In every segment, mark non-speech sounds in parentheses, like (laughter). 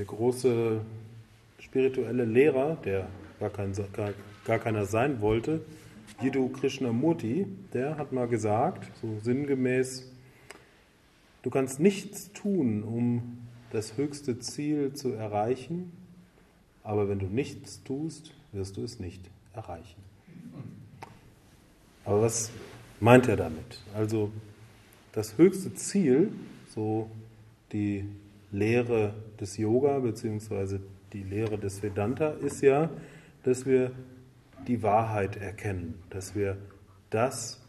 der große spirituelle Lehrer, der gar, kein, gar, gar keiner sein wollte, Jiddu Krishnamurti, der hat mal gesagt, so sinngemäß, du kannst nichts tun, um das höchste Ziel zu erreichen, aber wenn du nichts tust, wirst du es nicht erreichen. Aber was meint er damit? Also das höchste Ziel, so die Lehre des Yoga bzw. die Lehre des Vedanta, ist ja, dass wir die Wahrheit erkennen, dass wir das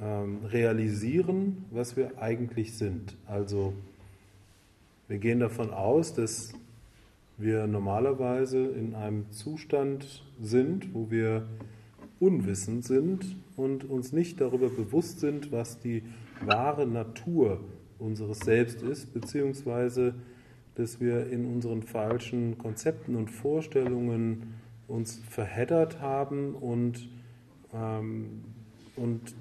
ähm, realisieren, was wir eigentlich sind. Also wir gehen davon aus, dass wir normalerweise in einem Zustand sind, wo wir unwissend sind und uns nicht darüber bewusst sind, was die wahre Natur unseres Selbst ist, beziehungsweise dass wir in unseren falschen Konzepten und Vorstellungen uns verheddert haben und, ähm, und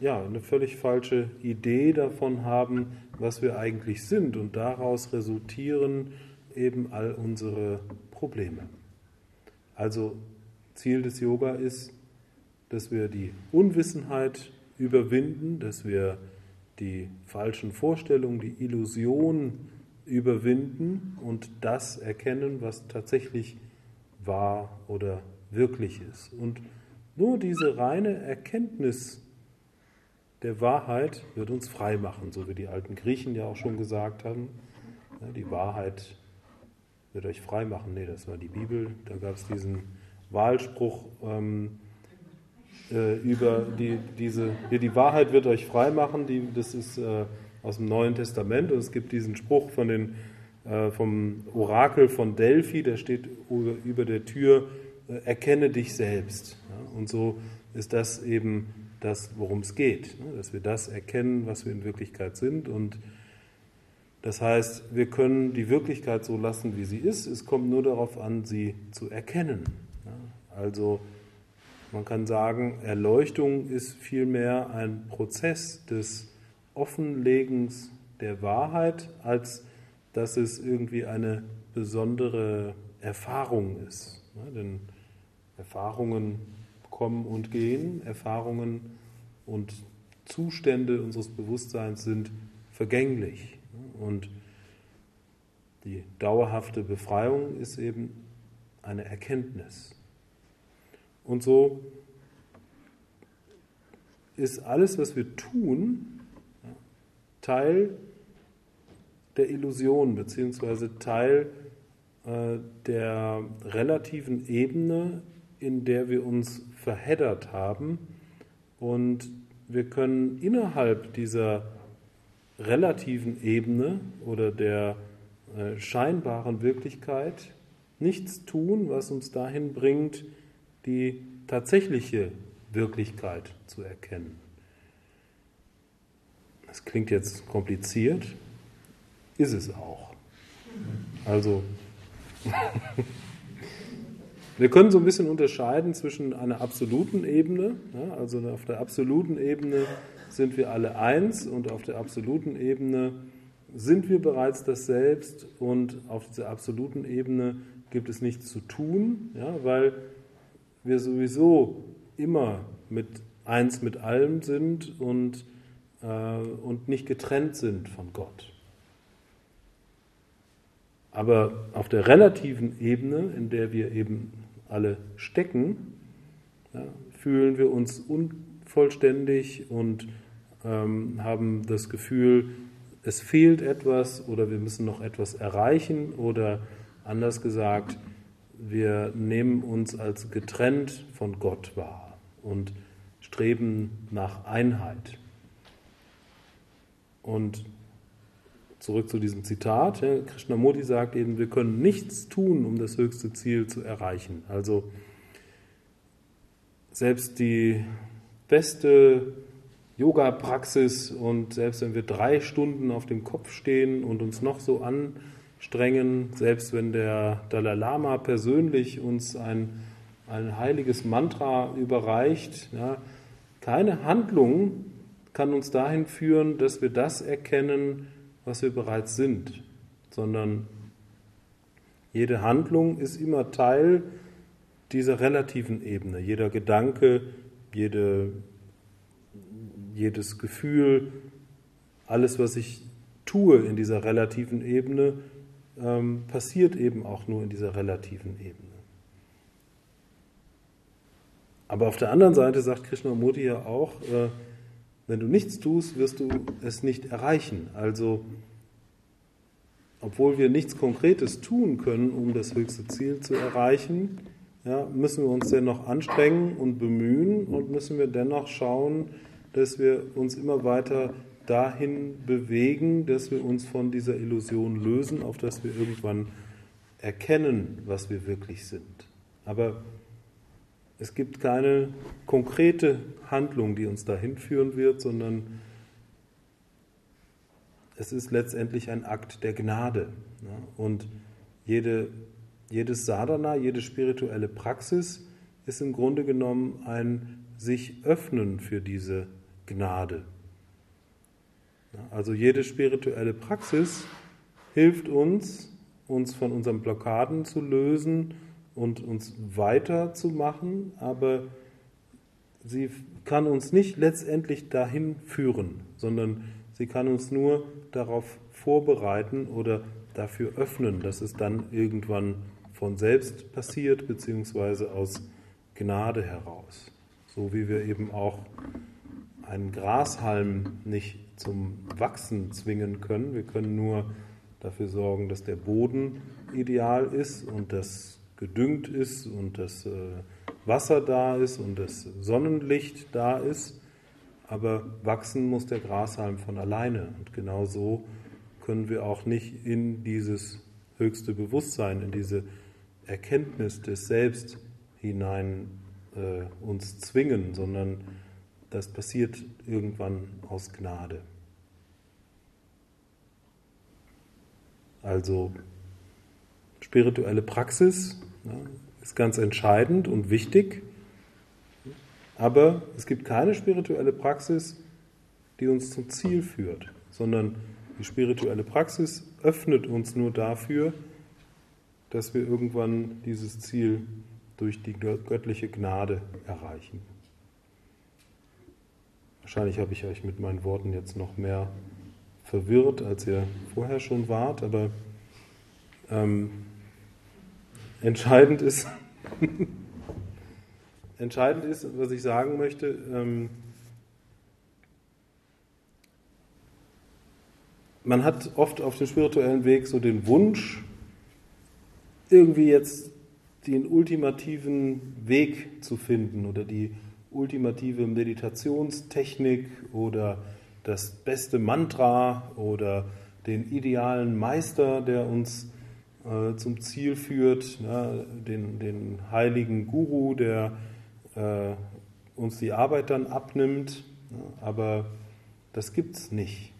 ja, eine völlig falsche Idee davon haben, was wir eigentlich sind. Und daraus resultieren eben all unsere Probleme. Also Ziel des Yoga ist, dass wir die Unwissenheit überwinden, dass wir die falschen Vorstellungen, die Illusion überwinden und das erkennen, was tatsächlich wahr oder wirklich ist. Und nur diese reine Erkenntnis der Wahrheit wird uns frei machen, so wie die alten Griechen ja auch schon gesagt haben. Ja, die Wahrheit wird euch frei machen. Nee, das war die Bibel. Da gab es diesen Wahlspruch ähm, äh, über die, diese, die, die Wahrheit wird euch frei machen. Die, das ist äh, aus dem Neuen Testament und es gibt diesen Spruch von den, äh, vom Orakel von Delphi, der steht über, über der Tür, äh, erkenne dich selbst. Ja, und so ist das eben das, worum es geht, ne, dass wir das erkennen, was wir in Wirklichkeit sind und das heißt, wir können die Wirklichkeit so lassen, wie sie ist. Es kommt nur darauf an, sie zu erkennen. Also man kann sagen, Erleuchtung ist vielmehr ein Prozess des Offenlegens der Wahrheit, als dass es irgendwie eine besondere Erfahrung ist. Denn Erfahrungen kommen und gehen, Erfahrungen und Zustände unseres Bewusstseins sind vergänglich. Und die dauerhafte Befreiung ist eben eine Erkenntnis. Und so ist alles, was wir tun, Teil der Illusion, beziehungsweise Teil äh, der relativen Ebene, in der wir uns verheddert haben. Und wir können innerhalb dieser relativen Ebene oder der äh, scheinbaren Wirklichkeit nichts tun, was uns dahin bringt, die tatsächliche Wirklichkeit zu erkennen. Das klingt jetzt kompliziert, ist es auch. Also, (laughs) wir können so ein bisschen unterscheiden zwischen einer absoluten Ebene, ja, also auf der absoluten Ebene sind wir alle eins und auf der absoluten Ebene sind wir bereits das Selbst und auf dieser absoluten Ebene gibt es nichts zu tun, ja, weil wir sowieso immer mit eins mit allem sind und, äh, und nicht getrennt sind von Gott. Aber auf der relativen Ebene, in der wir eben alle stecken, ja, fühlen wir uns unvollständig und ähm, haben das Gefühl, es fehlt etwas oder wir müssen noch etwas erreichen oder anders gesagt, wir nehmen uns als getrennt von Gott wahr und streben nach Einheit. Und zurück zu diesem Zitat, Krishnamurti sagt eben, wir können nichts tun, um das höchste Ziel zu erreichen. Also selbst die beste Yoga-Praxis und selbst wenn wir drei Stunden auf dem Kopf stehen und uns noch so anstrengen, selbst wenn der Dalai Lama persönlich uns ein, ein heiliges Mantra überreicht, ja, keine Handlung kann uns dahin führen, dass wir das erkennen, was wir bereits sind, sondern Jede Handlung ist immer Teil dieser relativen Ebene. Jeder Gedanke, jede, jedes Gefühl, alles, was ich tue in dieser relativen Ebene, ähm, passiert eben auch nur in dieser relativen Ebene. Aber auf der anderen Seite sagt Krishnamurti ja auch, äh, wenn du nichts tust, wirst du es nicht erreichen. Also, obwohl wir nichts Konkretes tun können, um das höchste Ziel zu erreichen, ja, müssen wir uns dennoch anstrengen und bemühen und müssen wir dennoch schauen, dass wir uns immer weiter dahin bewegen, dass wir uns von dieser Illusion lösen, auf dass wir irgendwann erkennen, was wir wirklich sind. Aber es gibt keine konkrete Handlung, die uns dahin führen wird, sondern es ist letztendlich ein Akt der Gnade. Und jede, jedes Sadhana, jede spirituelle Praxis ist im Grunde genommen ein sich öffnen für diese Gnade. Also jede spirituelle Praxis hilft uns, uns von unseren Blockaden zu lösen und uns weiterzumachen, aber sie kann uns nicht letztendlich dahin führen, sondern sie kann uns nur darauf vorbereiten oder dafür öffnen, dass es dann irgendwann von selbst passiert, beziehungsweise aus Gnade heraus. So wie wir eben auch einen Grashalm nicht zum Wachsen zwingen können. Wir können nur dafür sorgen, dass der Boden ideal ist und dass gedüngt ist und das äh, Wasser da ist und das Sonnenlicht da ist. Aber wachsen muss der Grashalm von alleine. Und genau so können wir auch nicht in dieses höchste Bewusstsein, in diese Erkenntnis des Selbst hinein äh, uns zwingen, sondern das passiert irgendwann aus Gnade. Also spirituelle Praxis ja, ist ganz entscheidend und wichtig, aber es gibt keine spirituelle Praxis, die uns zum Ziel führt, sondern die spirituelle Praxis öffnet uns nur dafür, dass wir irgendwann dieses Ziel durch die göttliche Gnade erreichen. Wahrscheinlich habe ich euch mit meinen Worten jetzt noch mehr verwirrt, als ihr vorher schon wart, aber ähm, entscheidend ist, (laughs) entscheidend ist, was ich sagen möchte, ähm, man hat oft auf dem spirituellen Weg so den Wunsch, irgendwie jetzt den ultimativen Weg zu finden oder die ultimative Meditationstechnik oder das beste Mantra oder den idealen Meister, der uns äh, zum Ziel führt, ne, den, den heiligen Guru, der äh, uns die Arbeit dann abnimmt. Ne, aber das gibt es nicht.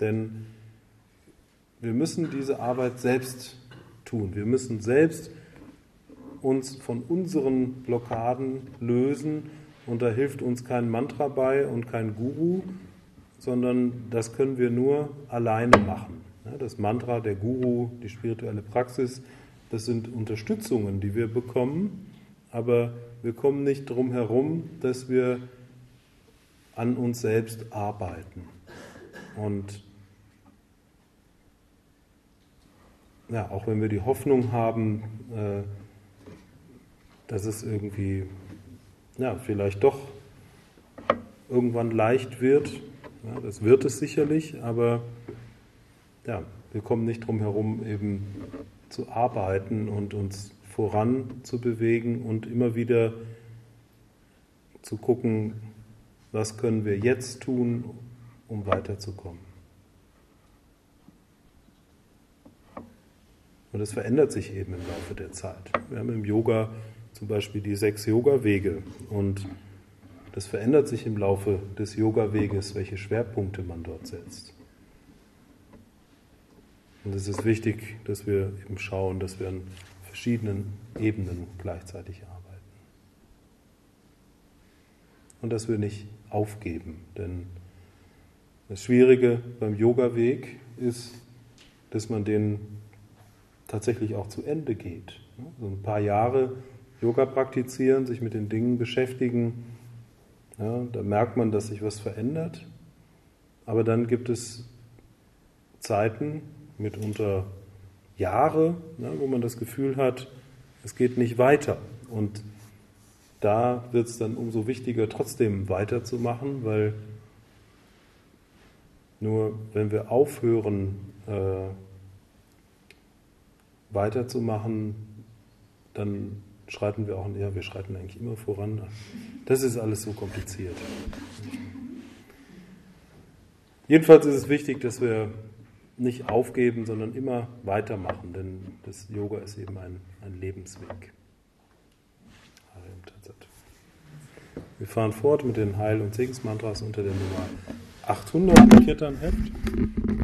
Denn wir müssen diese Arbeit selbst tun. Wir müssen selbst uns von unseren Blockaden lösen und da hilft uns kein Mantra bei und kein Guru, sondern das können wir nur alleine machen. Das Mantra, der Guru, die spirituelle Praxis, das sind Unterstützungen, die wir bekommen, aber wir kommen nicht drum herum, dass wir an uns selbst arbeiten. Und ja, auch wenn wir die Hoffnung haben, äh, dass es irgendwie ja, vielleicht doch irgendwann leicht wird. Ja, das wird es sicherlich, aber ja, wir kommen nicht drum herum, eben zu arbeiten und uns voran zu bewegen und immer wieder zu gucken, was können wir jetzt tun, um weiterzukommen. Und es verändert sich eben im Laufe der Zeit. Wir haben im Yoga zum Beispiel die sechs Yoga-Wege. Und das verändert sich im Laufe des Yoga-Weges, welche Schwerpunkte man dort setzt. Und es ist wichtig, dass wir eben schauen, dass wir an verschiedenen Ebenen gleichzeitig arbeiten. Und dass wir nicht aufgeben. Denn das Schwierige beim Yoga-Weg ist, dass man den tatsächlich auch zu Ende geht. So ein paar Jahre Yoga praktizieren, sich mit den Dingen beschäftigen, ja, da merkt man, dass sich was verändert. Aber dann gibt es Zeiten, mitunter Jahre, ne, wo man das Gefühl hat, es geht nicht weiter. Und da wird es dann umso wichtiger, trotzdem weiterzumachen, weil nur wenn wir aufhören, äh, weiterzumachen, dann schreiten wir auch, ja, wir schreiten eigentlich immer voran. Das ist alles so kompliziert. Jedenfalls ist es wichtig, dass wir nicht aufgeben, sondern immer weitermachen, denn das Yoga ist eben ein, ein Lebensweg. Wir fahren fort mit den Heil- und Segensmantras unter der Nummer 800 im Kirtan-Heft.